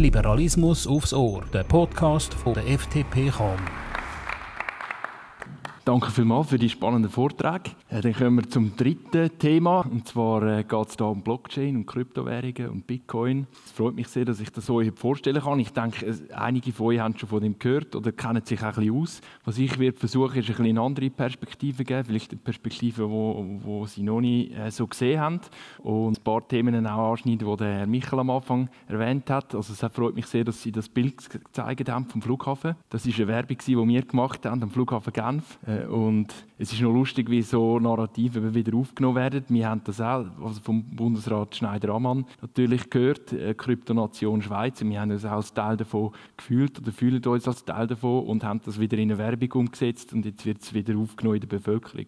Liberalismus aufs Ohr, der Podcast von der FDP Cham. Danke vielmals für die spannenden Vorträge. Äh, dann kommen wir zum dritten Thema. Und zwar äh, geht es hier um Blockchain und Kryptowährungen und Bitcoin. Es freut mich sehr, dass ich das euch vorstellen kann. Ich denke, einige von euch haben schon von dem gehört oder kennen sich auch ein bisschen aus. Was ich werde versuchen, ist ein bisschen eine andere Perspektive zu geben. Vielleicht eine Perspektive, wo Sie noch nicht äh, so gesehen haben. Und ein paar Themen auch anschneiden, die Herr Michael am Anfang erwähnt hat. Also es freut mich sehr, dass Sie das Bild gezeigt haben vom Flughafen. Das ist eine Werbung, die wir gemacht haben am Flughafen Genf. Und es ist noch lustig, wie so Narrative wieder aufgenommen werden. Wir haben das auch also vom Bundesrat Schneider-Ammann natürlich gehört, äh, Kryptonation Schweiz. Wir haben uns auch als Teil davon gefühlt oder fühlen uns als Teil davon und haben das wieder in eine Werbung umgesetzt und jetzt wird es wieder aufgenommen in der Bevölkerung.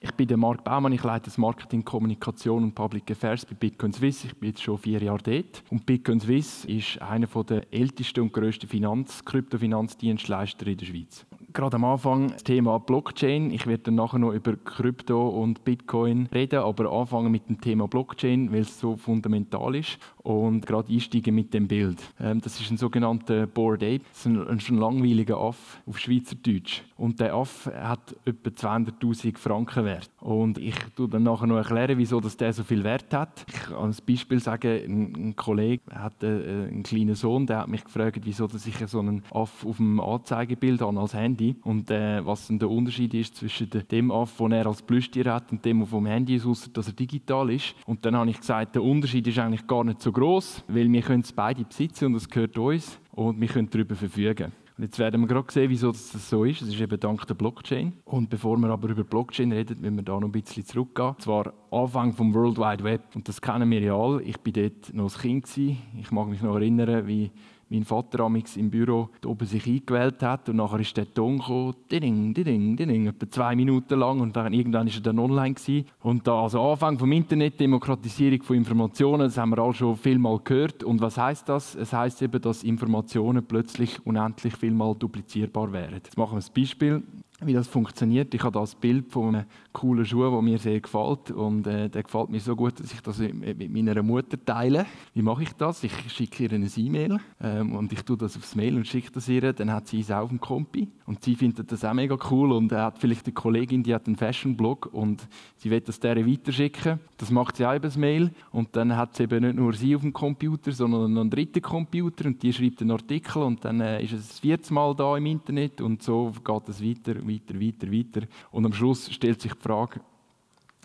Ich bin der Marc Baumann, ich leite das Marketing, Kommunikation und Public Affairs bei Bitcoin Swiss. Ich bin jetzt schon vier Jahre dort. Und Bitcoin Swiss ist einer der ältesten und grössten Finanz-, Kryptofinanzdienstleister in der Schweiz gerade am Anfang das Thema Blockchain. Ich werde dann nachher noch über Krypto und Bitcoin reden, aber anfangen mit dem Thema Blockchain, weil es so fundamental ist und gerade einsteigen mit dem Bild. Ähm, das ist ein sogenannter Bored Ape, das ist ein, ein langweiliger Aff auf Schweizerdeutsch. Und der Aff hat etwa 200'000 Franken wert. Und ich tue dann nachher noch erklären, wieso der so viel Wert hat. Ich kann als Beispiel sagen, ein, Kollege hat äh, einen kleinen Sohn, der hat mich gefragt, wieso ich so einen Aff auf dem Anzeigebild habe als Handy und äh, was denn der Unterschied ist zwischen dem Aff, den er als Plüschtier hat und dem, der vom Handy ist, außer dass er digital ist. Und dann habe ich gesagt, der Unterschied ist eigentlich gar nicht so groß, weil wir können es beide besitzen und es gehört uns und wir können darüber verfügen. Jetzt werden wir gerade sehen, wieso das so ist. Es ist eben dank der Blockchain. Und bevor wir aber über Blockchain reden, müssen wir da noch ein bisschen zurückgehen. Und zwar Anfang vom World Wide Web. Und das kennen wir ja alle. Ich war dort noch ein Kind. Ich mag mich noch erinnern, wie mein Vater amix im Büro oben sich eingewählt hat und nachher ist der Ton gekommen, ding, ding, ding, etwa zwei Minuten lang und dann irgendwann ist er dann online gewesen. Und da also Anfang vom Internet, Demokratisierung von Informationen, das haben wir all schon viel mal gehört. Und was heißt das? Es heißt eben, dass Informationen plötzlich unendlich viel mal duplizierbar wären. Jetzt machen wir ein Beispiel wie das funktioniert. Ich habe das Bild von einem coolen Schuh, der mir sehr gefällt. Und äh, der gefällt mir so gut, dass ich das mit meiner Mutter teile. Wie mache ich das? Ich schicke ihr eine E-Mail ähm, und ich tue das aufs Mail und schicke das ihr. Dann hat sie es auch auf dem Kompi. Und sie findet das auch mega cool. Und er hat vielleicht eine Kollegin, die hat einen Fashion-Blog und sie will das der weiterschicken. Das macht sie auch über das Mail. Und dann hat sie eben nicht nur sie auf dem Computer, sondern noch einen dritten Computer und die schreibt einen Artikel und dann äh, ist es das vierte Mal da im Internet und so geht es weiter weiter, weiter, weiter. Und am Schluss stellt sich die Frage,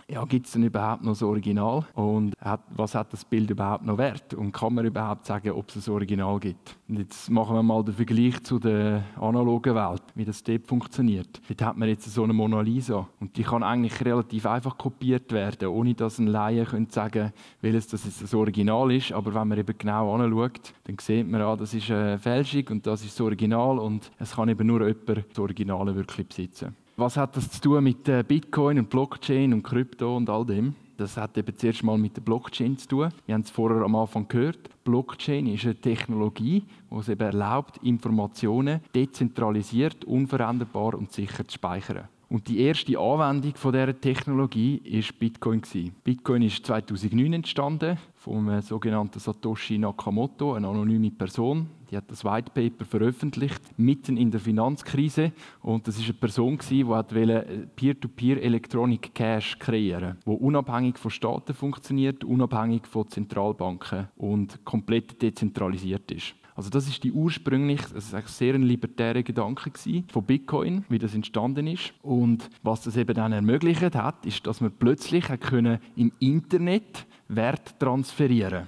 ja, gibt es denn überhaupt noch das Original? Und hat, was hat das Bild überhaupt noch wert? Und kann man überhaupt sagen, ob es ein Original gibt? Und jetzt machen wir mal den Vergleich zu der analogen Welt, wie das dort funktioniert. Dort hat man jetzt so eine Mona Lisa und die kann eigentlich relativ einfach kopiert werden, ohne dass ein Laie könnte sagen welches das jetzt das Original ist. Aber wenn man eben genau anschaut, dann sieht man, ah, das ist eine Fälschung und das ist das Original und es kann eben nur jemand das Originale wirklich besitzen. Was hat das zu tun mit äh, Bitcoin und Blockchain und Krypto und all dem? Das hat eben zuerst mal mit der Blockchain zu tun. Wir haben es vorher am Anfang gehört. Blockchain ist eine Technologie, die es eben erlaubt, Informationen dezentralisiert, unveränderbar und sicher zu speichern. Und die erste Anwendung von dieser Technologie ist Bitcoin. Bitcoin ist 2009 entstanden vom sogenannten Satoshi Nakamoto, eine anonyme Person. Die hat das White Paper veröffentlicht, mitten in der Finanzkrise. Und das ist eine Person, die äh, Peer-to-Peer Electronic Cash kreieren wo unabhängig von Staaten funktioniert, unabhängig von Zentralbanken und komplett dezentralisiert ist. Also das ist die ursprünglich, ist ein sehr ein libertärer Gedanke von Bitcoin, wie das entstanden ist. Und was das eben dann ermöglicht hat, ist, dass man plötzlich können im Internet Wert transferieren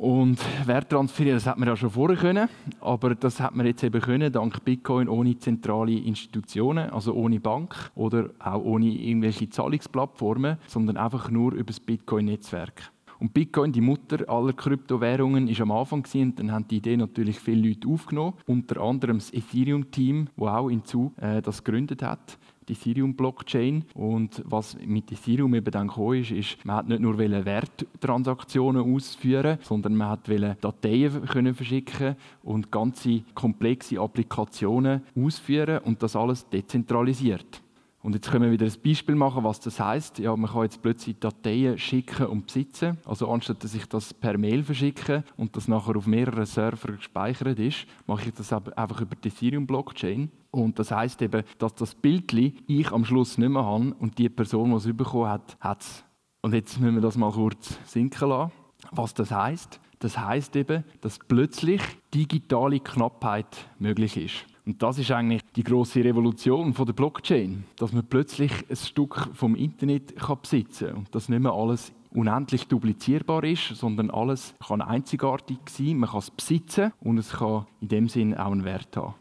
und Wert transferieren, das hat man ja schon vorher können, aber das hat man jetzt eben können, dank Bitcoin ohne zentrale Institutionen, also ohne Bank oder auch ohne irgendwelche Zahlungsplattformen, sondern einfach nur über das Bitcoin-Netzwerk. Und Bitcoin, die Mutter aller Kryptowährungen, ist am Anfang gewesen, dann haben die Idee natürlich viele Leute aufgenommen, unter anderem das Ethereum-Team, das auch in äh, das gegründet hat die Ethereum-Blockchain. Und was mit Ethereum eben dann gekommen ist, ist, man hat nicht nur Werttransaktionen ausführen, sondern man hat Dateien können verschicken und ganze komplexe Applikationen ausführen und das alles dezentralisiert. Und jetzt können wir wieder ein Beispiel machen, was das heißt. Ja, man kann jetzt plötzlich Dateien schicken und besitzen. Also anstatt dass ich das per Mail verschicke und das nachher auf mehreren Servern gespeichert ist, mache ich das einfach über die Ethereum-Blockchain. Und das heißt eben, dass das Bild ich am Schluss nicht mehr habe und die Person, die es bekommen hat, hat es. Und jetzt müssen wir das mal kurz sinken lassen. Was das heißt? Das heißt eben, dass plötzlich digitale Knappheit möglich ist. Und das ist eigentlich die große Revolution von der Blockchain, dass man plötzlich ein Stück vom Internet kann besitzen kann und dass nicht mehr alles unendlich duplizierbar ist, sondern alles kann einzigartig sein, man kann es besitzen und es kann in dem Sinn auch einen Wert haben.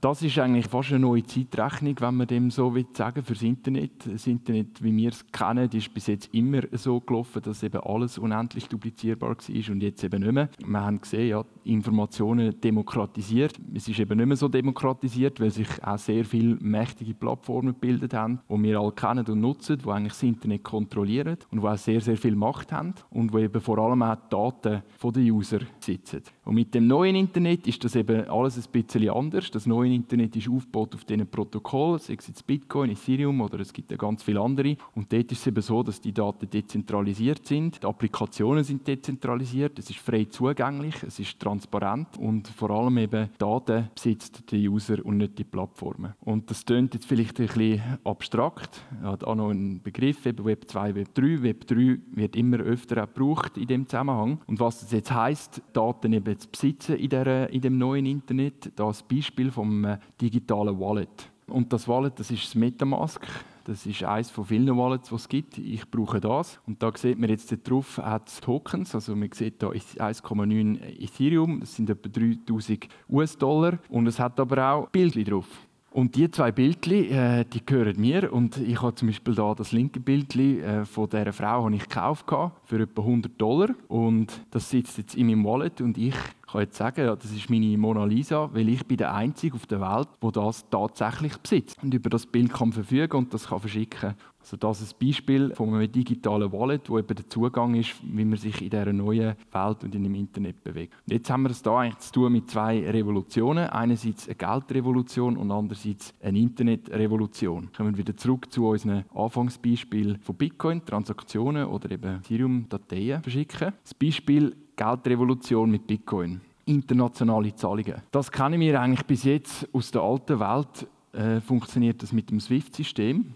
Das ist eigentlich fast eine neue Zeitrechnung, wenn man dem so will sagen fürs Internet. Das Internet, wie wir es kennen, ist bis jetzt immer so gelaufen, dass eben alles unendlich duplizierbar war und jetzt eben nicht mehr. Wir haben gesehen, ja, Informationen demokratisiert. Es ist eben nicht mehr so demokratisiert, weil sich auch sehr viele mächtige Plattformen gebildet haben, die wir alle kennen und nutzen, die eigentlich das Internet kontrollieren und die auch sehr, sehr viel Macht haben und die eben vor allem auch die Daten der User sitzen. Und mit dem neuen Internet ist das eben alles ein bisschen anders. Das neue Internet ist aufgebaut auf diesen Protokollen, sei es jetzt Bitcoin, Ethereum oder es gibt ja ganz viele andere. Und dort ist es eben so, dass die Daten dezentralisiert sind, die Applikationen sind dezentralisiert, es ist frei zugänglich, es ist transparent und vor allem eben Daten besitzt der User und nicht die Plattformen. Und das klingt jetzt vielleicht ein bisschen abstrakt, hat auch noch einen Begriff, eben Web 2, Web 3. Web 3 wird immer öfter auch gebraucht in dem Zusammenhang. Und was das jetzt heißt, Daten eben zu besitzen in, der, in dem neuen Internet, das Beispiel vom vom äh, digitalen Wallet. Und das Wallet, das ist das Metamask. Das ist eines von vielen Wallets, die es gibt. Ich brauche das. Und da sieht man jetzt drauf, hat Tokens. Also man sieht da 1,9 Ethereum. Das sind etwa 3000 US-Dollar. Und es hat aber auch Bildchen drauf. Und die zwei Bildchen, äh, die gehören mir. Und ich habe zum Beispiel da das linke Bildchen äh, von dieser Frau habe ich gekauft für etwa 100 Dollar. Und das sitzt jetzt in meinem Wallet und ich kann jetzt sagen, das ist meine Mona Lisa, weil ich bin der Einzige auf der Welt, der das tatsächlich besitzt und über das Bild kann verfügen und das kann verschicken. Also das ist ein Beispiel von einem digitalen Wallet, wo eben der Zugang ist, wie man sich in dieser neuen Welt und in dem Internet bewegt. Und jetzt haben wir es da eigentlich zu tun mit zwei Revolutionen. Einerseits eine Geldrevolution und andererseits eine Internetrevolution. Kommen wir wieder zurück zu unserem Anfangsbeispiel von Bitcoin, Transaktionen oder eben Ethereum-Dateien verschicken. Das Beispiel Geldrevolution mit Bitcoin. Internationale Zahlungen. Das kennen wir eigentlich bis jetzt aus der alten Welt. Äh, funktioniert das mit dem SWIFT-System.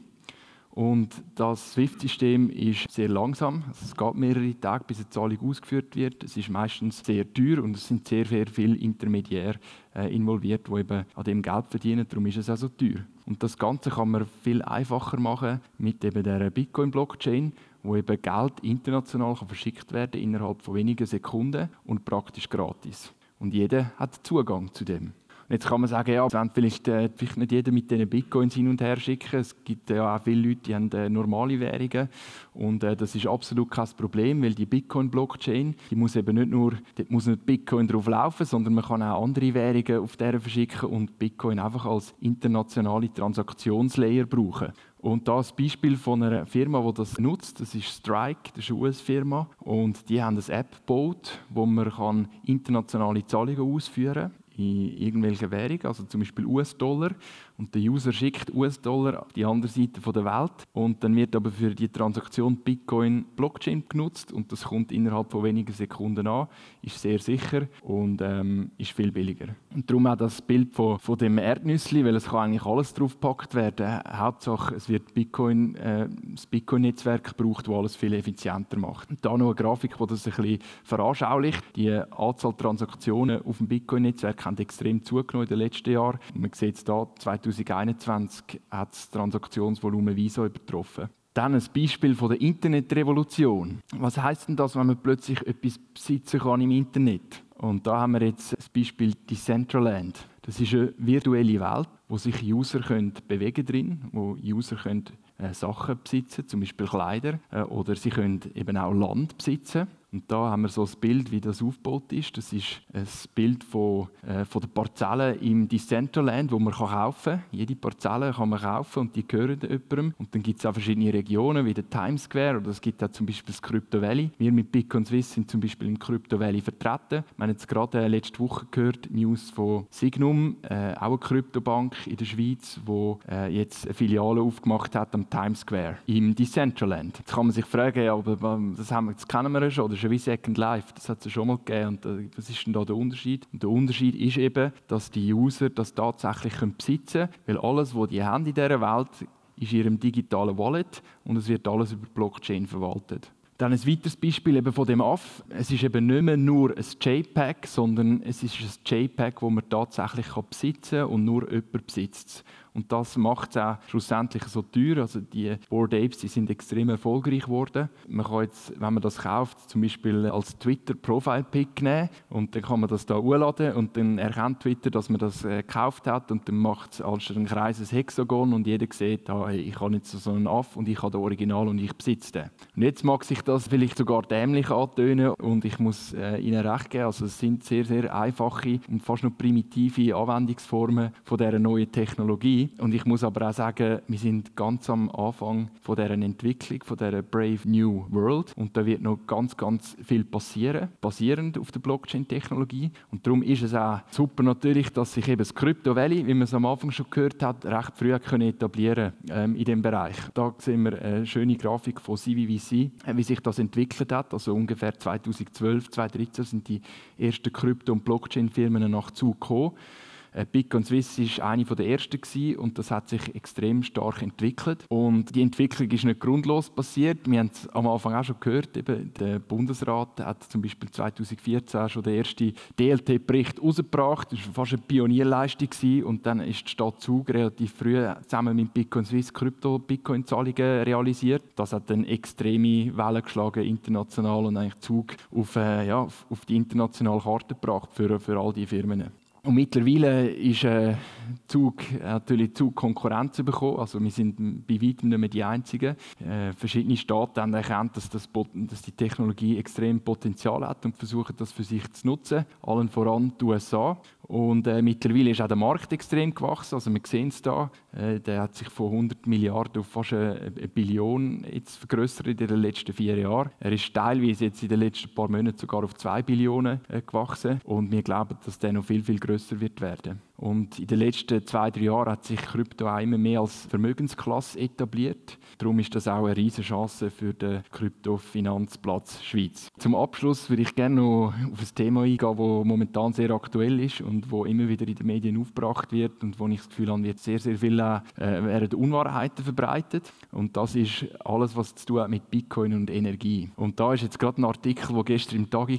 Und das SWIFT-System ist sehr langsam. Es geht mehrere Tage, bis eine Zahlung ausgeführt wird. Es ist meistens sehr teuer und es sind sehr, sehr viele Intermediäre äh, involviert, die eben an dem Geld verdienen. Darum ist es auch so teuer. Und das Ganze kann man viel einfacher machen mit eben der Bitcoin-Blockchain, wo eben Geld international kann verschickt werden innerhalb von wenigen Sekunden und praktisch gratis. Und jeder hat Zugang zu dem. Und jetzt kann man sagen, ja, wenn vielleicht, äh, vielleicht nicht jeder mit diesen Bitcoins hin und her schicken. Es gibt ja auch viele Leute, die haben äh, normale Währungen. Und äh, das ist absolut kein Problem, weil die Bitcoin-Blockchain, die muss eben nicht nur, dort muss nicht Bitcoin drauf laufen, sondern man kann auch andere Währungen auf der verschicken und Bitcoin einfach als internationale Transaktionslayer brauchen. Und das Beispiel von einer Firma, die das nutzt, das ist Strike, das ist eine US-Firma. Und die haben eine App gebaut, wo man internationale Zahlungen ausführen kann in irgendwelchen Währungen, also zum Beispiel US-Dollar. Und der User schickt US-Dollar auf die andere Seite der Welt. Und dann wird aber für die Transaktion Bitcoin Blockchain genutzt und das kommt innerhalb von wenigen Sekunden an, ist sehr sicher und ähm, ist viel billiger. Und darum auch das Bild von, von dem Erdnüssli, weil es kann eigentlich alles drauf gepackt werden. Hauptsache, es wird Bitcoin, äh, das Bitcoin-Netzwerk gebraucht, das alles viel effizienter macht. Und da noch eine Grafik, die das ein bisschen veranschaulicht. Die Anzahl Transaktionen auf dem Bitcoin-Netzwerk haben extrem zugenommen in den letzten Jahren. Man sieht es hier, 2021 hat das Transaktionsvolumen Visa übertroffen. Dann ein Beispiel von der Internetrevolution. Was heißt denn das, wenn man plötzlich etwas besitzen kann im Internet? Und da haben wir jetzt das Beispiel Decentraland. Das ist eine virtuelle Welt, wo sich User können bewegen drin, wo User können äh, Sachen besitzen, zum Beispiel Kleider, äh, oder sie können eben auch Land besitzen. Und da haben wir so ein Bild, wie das aufgebaut ist. Das ist ein Bild von, äh, von der Parzelle im Decentraland, wo man kaufen kann. Jede Parzelle kann man kaufen und die gehören jemandem. Und dann gibt es auch verschiedene Regionen, wie der Times Square oder es gibt auch zum Beispiel das Crypto Valley. Wir mit Bitcoin Swiss sind zum Beispiel im Crypto Valley vertreten. Wir haben jetzt gerade äh, letzte Woche gehört, News von Signum, äh, auch eine Kryptobank in der Schweiz, die äh, jetzt eine Filiale aufgemacht hat am Times Square im Decentraland. Jetzt kann man sich fragen, aber ähm, das, haben wir, das kennen wir ja schon, das ist ja wie Second Life, das hat es ja schon mal gegeben. Und äh, was ist denn da der Unterschied? Und der Unterschied ist eben, dass die User das tatsächlich besitzen können, weil alles, was die haben in dieser Welt, ist in ihrem digitalen Wallet und es wird alles über Blockchain verwaltet. Dann ein weiteres Beispiel eben von dem AF. Es ist eben nicht mehr nur ein JPEG, sondern es ist ein JPEG, das man tatsächlich besitzen kann und nur jemand besitzt es. Und das macht es auch schlussendlich so teuer. Also die Board Apes die sind extrem erfolgreich geworden. Man kann jetzt, wenn man das kauft, zum Beispiel als Twitter Profile Pic nehmen und dann kann man das da hochladen und dann erkennt Twitter, dass man das äh, gekauft hat und dann macht es als ein Kreis ein Hexagon und jeder sieht, ah, hey, ich habe jetzt so einen Aff und ich habe den Original und ich besitze den. Und jetzt mag sich das vielleicht sogar dämlich antönen und ich muss äh, Ihnen recht geben, also es sind sehr, sehr einfache und fast noch primitive Anwendungsformen von dieser neuen Technologie. Und ich muss aber auch sagen, wir sind ganz am Anfang von deren Entwicklung, von der Brave New World. Und da wird noch ganz, ganz viel passieren, basierend auf der Blockchain-Technologie. Und darum ist es auch super natürlich, dass sich eben das Crypto Valley, wie man es am Anfang schon gehört hat, recht früh können etablieren ähm, in dem Bereich. Da sehen wir eine schöne Grafik von CVVC, äh, wie sich das entwickelt hat. Also ungefähr 2012, 2013 sind die ersten Krypto- und Blockchain-Firmen nach Zug gekommen. Äh, Bitcoin Swiss war eine der ersten und das hat sich extrem stark entwickelt. Und die Entwicklung ist nicht grundlos passiert. Wir haben es am Anfang auch schon gehört, eben der Bundesrat hat zum Beispiel 2014 schon den ersten DLT-Bericht herausgebracht. Das war fast eine Pionierleistung und dann ist die Stadt Zug relativ früh zusammen mit Bitcoin Swiss Krypto-Bitcoin-Zahlungen realisiert. Das hat dann extreme Wellen geschlagen international und eigentlich Zug auf, äh, ja, auf die internationale Karte gebracht für, für all die Firmen. Und mittlerweile ist äh, Zug natürlich Zug Konkurrenz bekommen. Also wir sind bei weitem nicht mehr die Einzigen. Äh, verschiedene Staaten haben erkannt, dass, das, dass die Technologie extrem Potenzial hat und versuchen das für sich zu nutzen. Allen voran die USA. Und äh, mittlerweile ist auch der Markt extrem gewachsen. Also wir sehen es da. Äh, der hat sich von 100 Milliarden auf fast eine, eine Billion jetzt vergrößert in den letzten vier Jahren. Er ist teilweise jetzt in den letzten paar Monaten sogar auf zwei Billionen äh, gewachsen. Und wir glauben, dass der noch viel, viel größer wird werden. Und in den letzten zwei, drei Jahren hat sich Krypto auch immer mehr als Vermögensklasse etabliert. Darum ist das auch eine riesige Chance für den Kryptofinanzplatz Schweiz. Zum Abschluss würde ich gerne noch auf ein Thema eingehen, das momentan sehr aktuell ist und wo immer wieder in den Medien aufgebracht wird und wo ich das Gefühl habe, wird sehr, sehr viele äh, Unwahrheiten verbreitet. Und das ist alles, was zu tun hat mit Bitcoin und Energie. Und da ist jetzt gerade ein Artikel, der gestern im Tag war.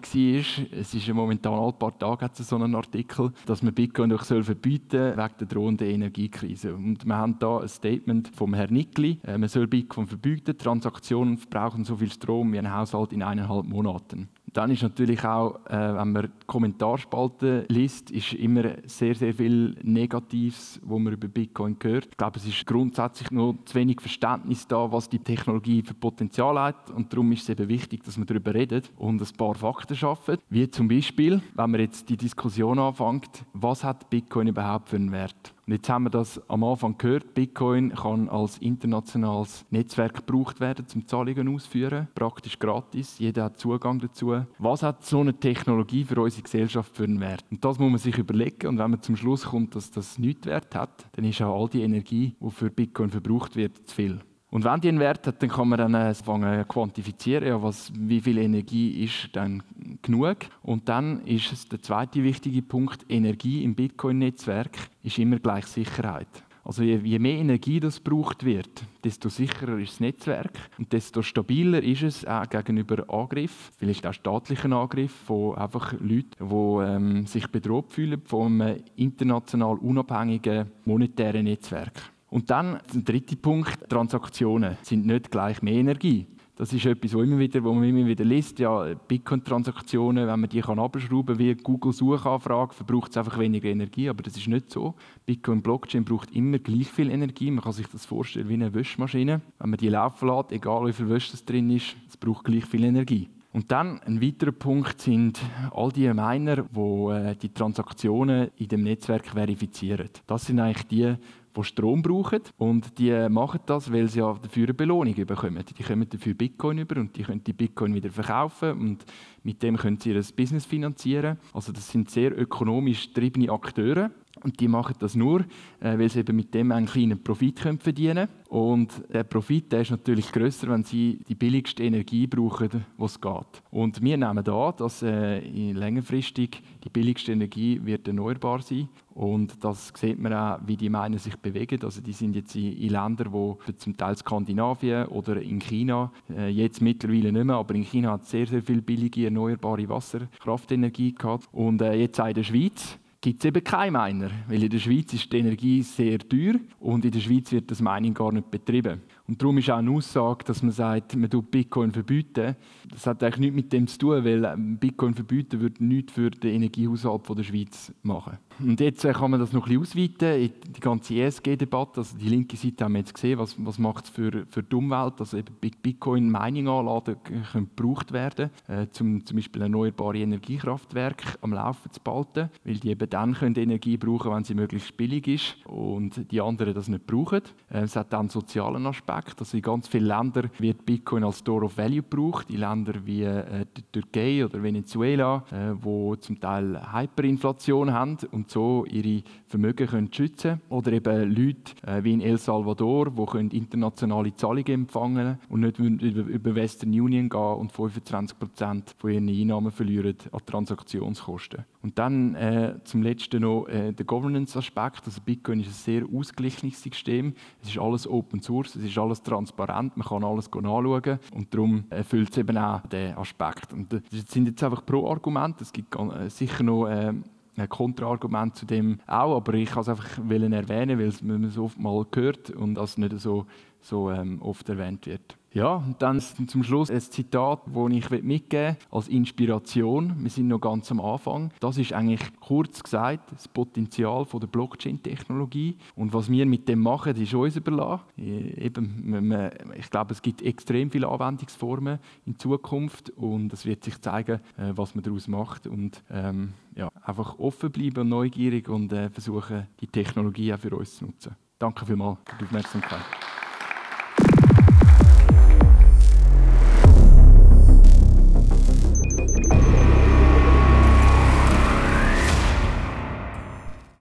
Es ist ja momentan alle paar Tage so einen Artikel, dass man Bitcoin durch verbieten wegen der drohenden Energiekrise. Und wir haben da ein Statement vom Herrn Nickli. Äh, man soll Bitcoin verbieten. Transaktionen verbrauchen so viel Strom wie ein Haushalt in eineinhalb Monaten. Dann ist natürlich auch, äh, wenn man die Kommentarspalten liest, ist immer sehr, sehr viel Negatives, wo man über Bitcoin hört. Ich glaube, es ist grundsätzlich noch zu wenig Verständnis da, was die Technologie für Potenzial hat. Und darum ist es eben wichtig, dass man darüber redet und ein paar Fakten schaffen. Wie zum Beispiel, wenn man jetzt die Diskussion anfängt, was hat Bitcoin überhaupt für einen Wert? Und jetzt haben wir das am Anfang gehört, Bitcoin kann als internationales Netzwerk gebraucht werden, zum Zahlungen ausführen, praktisch gratis, jeder hat Zugang dazu. Was hat so eine Technologie für unsere Gesellschaft für einen Wert? Und das muss man sich überlegen und wenn man zum Schluss kommt, dass das nichts Wert hat, dann ist auch all die Energie, die für Bitcoin verbraucht wird, zu viel. Und wenn die einen Wert hat, dann kann man dann anfangen quantifizieren, ja, was, wie viel Energie ist dann genug. Und dann ist der zweite wichtige Punkt, Energie im Bitcoin-Netzwerk ist immer gleich Sicherheit. Also je, je, mehr Energie das gebraucht wird, desto sicherer ist das Netzwerk und desto stabiler ist es auch gegenüber Angriff, vielleicht auch staatlichen Angriff von einfach Leuten, die ähm, sich bedroht fühlen einem international unabhängigen monetären Netzwerk. Und dann der dritte Punkt, Transaktionen sind nicht gleich mehr Energie. Das ist etwas, wo, immer wieder, wo man immer wieder liest. Ja, Bitcoin-Transaktionen, wenn man die kann abschrauben kann, wie Google-Suchanfrage, verbraucht es einfach weniger Energie. Aber das ist nicht so. Bitcoin-Blockchain braucht immer gleich viel Energie. Man kann sich das vorstellen wie eine Wäschmaschine. Wenn man die laufen lässt, egal wie viel Wäsche drin ist, es braucht gleich viel Energie. Und dann ein weiterer Punkt sind all die Miner, die äh, die Transaktionen in dem Netzwerk verifizieren. Das sind eigentlich die, die Strom brauchen. Und die machen das, weil sie ja dafür eine Belohnung bekommen. Die kommen dafür Bitcoin über und die können die Bitcoin wieder verkaufen und mit dem können sie ihr Business finanzieren. Also das sind sehr ökonomisch getriebene Akteure. Und die machen das nur, äh, weil sie eben mit dem einen kleinen Profit verdienen können. Und der Profit der ist natürlich größer, wenn sie die billigste Energie brauchen, die es geht. Und wir nehmen an, dass äh, längerfristig die billigste Energie wird erneuerbar sein und das sieht man auch, wie die Miner sich bewegen. Also die sind jetzt in, in Ländern, wo zum Teil Skandinavien oder in China, äh, jetzt mittlerweile nicht mehr, aber in China hat es sehr, sehr viel billige erneuerbare Wasserkraftenergie gehabt. Und äh, jetzt auch in der Schweiz gibt es eben keine Miner, weil in der Schweiz ist die Energie sehr teuer und in der Schweiz wird das Mining gar nicht betrieben. Und darum ist auch eine Aussage, dass man sagt, man tut Bitcoin verbieten. Das hat eigentlich nichts mit dem zu tun, weil ähm, Bitcoin verbieten würde nichts für den Energiehaushalt der Schweiz machen. Und jetzt äh, kann man das noch bisschen ausweiten, die ganze ESG-Debatte, also die linke Seite haben wir jetzt gesehen, was, was macht es für, für die Umwelt, also eben Bitcoin-Mining-Anlagen gebraucht werden, äh, zum, zum Beispiel erneuerbare Energiekraftwerke am Laufen zu behalten, weil die eben dann können Energie brauchen, wenn sie möglichst billig ist und die anderen das nicht brauchen. Äh, es hat dann einen sozialen Aspekt, also in ganz vielen Ländern wird Bitcoin als Store of Value gebraucht, in Ländern wie äh, die Türkei oder Venezuela, äh, wo zum Teil Hyperinflation haben und so ihre Vermögen können schützen Oder eben Leute äh, wie in El Salvador, die können internationale Zahlungen empfangen und nicht über Western Union gehen und 25 Prozent von ihren Einnahmen verlieren an Transaktionskosten. Und dann äh, zum Letzten noch äh, der Governance-Aspekt. Also Bitcoin ist ein sehr ausgeglichenes System. Es ist alles Open Source, es ist alles transparent, man kann alles anschauen und darum erfüllt es eben auch den Aspekt. Und das sind jetzt einfach Pro-Argumente. Es gibt äh, sicher noch äh, ein Kontraargument zu dem auch, aber ich kann es einfach erwähnen, weil man es oft mal hört und das nicht so, so ähm, oft erwähnt wird. Ja, und dann zum Schluss ein Zitat, das ich mitgeben will, als Inspiration. Wir sind noch ganz am Anfang. Das ist eigentlich kurz gesagt das Potenzial der Blockchain-Technologie. Und was wir mit dem machen, ist uns überlassen. Eben, ich glaube, es gibt extrem viele Anwendungsformen in Zukunft und es wird sich zeigen, äh, was man daraus macht. Und ähm, ja, einfach offen bleiben und neugierig und äh, versuchen, die Technologie auch für uns zu nutzen. Danke vielmals für die Aufmerksamkeit.